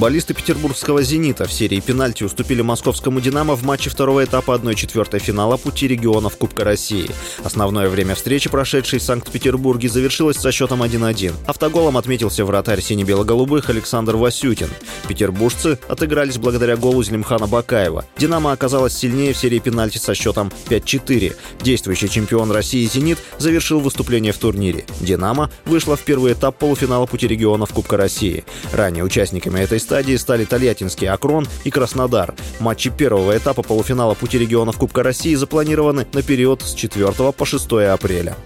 Футболисты петербургского «Зенита» в серии пенальти уступили московскому «Динамо» в матче второго этапа 1-4 финала пути регионов Кубка России. Основное время встречи, прошедшей в Санкт-Петербурге, завершилось со счетом 1-1. Автоголом отметился вратарь сине-бело-голубых Александр Васютин. Петербуржцы отыгрались благодаря голу Зелимхана Бакаева. «Динамо» оказалась сильнее в серии пенальти со счетом 5-4. Действующий чемпион России «Зенит» завершил выступление в турнире. «Динамо» вышла в первый этап полуфинала пути регионов Кубка России. Ранее участниками этой стадии стали Тольяттинский Акрон и Краснодар. Матчи первого этапа полуфинала пути регионов Кубка России запланированы на период с 4 по 6 апреля.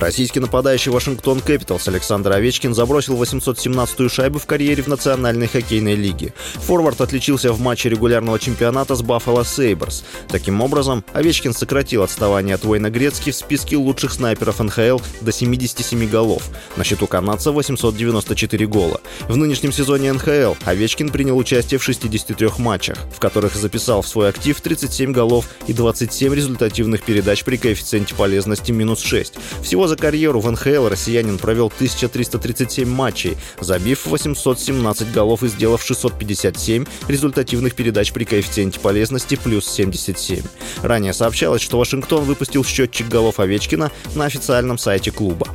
Российский нападающий Вашингтон Кэпиталс Александр Овечкин забросил 817-ю шайбу в карьере в Национальной хоккейной лиге. Форвард отличился в матче регулярного чемпионата с Баффало Сейберс. Таким образом, Овечкин сократил отставание от Уэйна Грецки в списке лучших снайперов НХЛ до 77 голов. На счету канадца 894 гола. В нынешнем сезоне НХЛ Овечкин принял участие в 63 матчах, в которых записал в свой актив 37 голов и 27 результативных передач при коэффициенте полезности минус 6. Всего за карьеру в НХЛ россиянин провел 1337 матчей, забив 817 голов и сделав 657 результативных передач при коэффициенте полезности плюс 77. Ранее сообщалось, что Вашингтон выпустил счетчик голов Овечкина на официальном сайте клуба.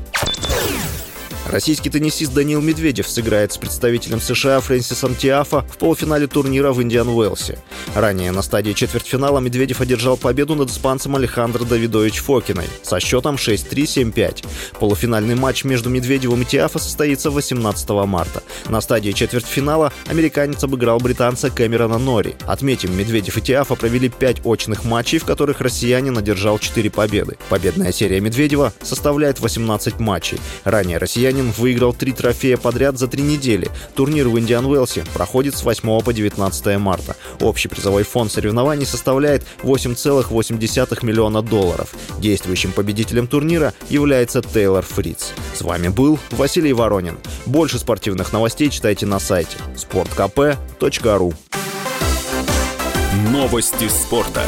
Российский теннисист Даниил Медведев сыграет с представителем США Фрэнсисом Тиафа в полуфинале турнира в Индиан Уэлсе. Ранее на стадии четвертьфинала Медведев одержал победу над испанцем Алехандро Давидович Фокиной со счетом 6-3-7-5. Полуфинальный матч между Медведевым и Тиафа состоится 18 марта. На стадии четвертьфинала американец обыграл британца Кэмерона Нори. Отметим, Медведев и Тиафа провели 5 очных матчей, в которых россиянин одержал 4 победы. Победная серия Медведева составляет 18 матчей. Ранее россияне россиянин выиграл три трофея подряд за три недели. Турнир в Индиан Уэлсе проходит с 8 по 19 марта. Общий призовой фонд соревнований составляет 8,8 миллиона долларов. Действующим победителем турнира является Тейлор Фриц. С вами был Василий Воронин. Больше спортивных новостей читайте на сайте sportkp.ru Новости спорта.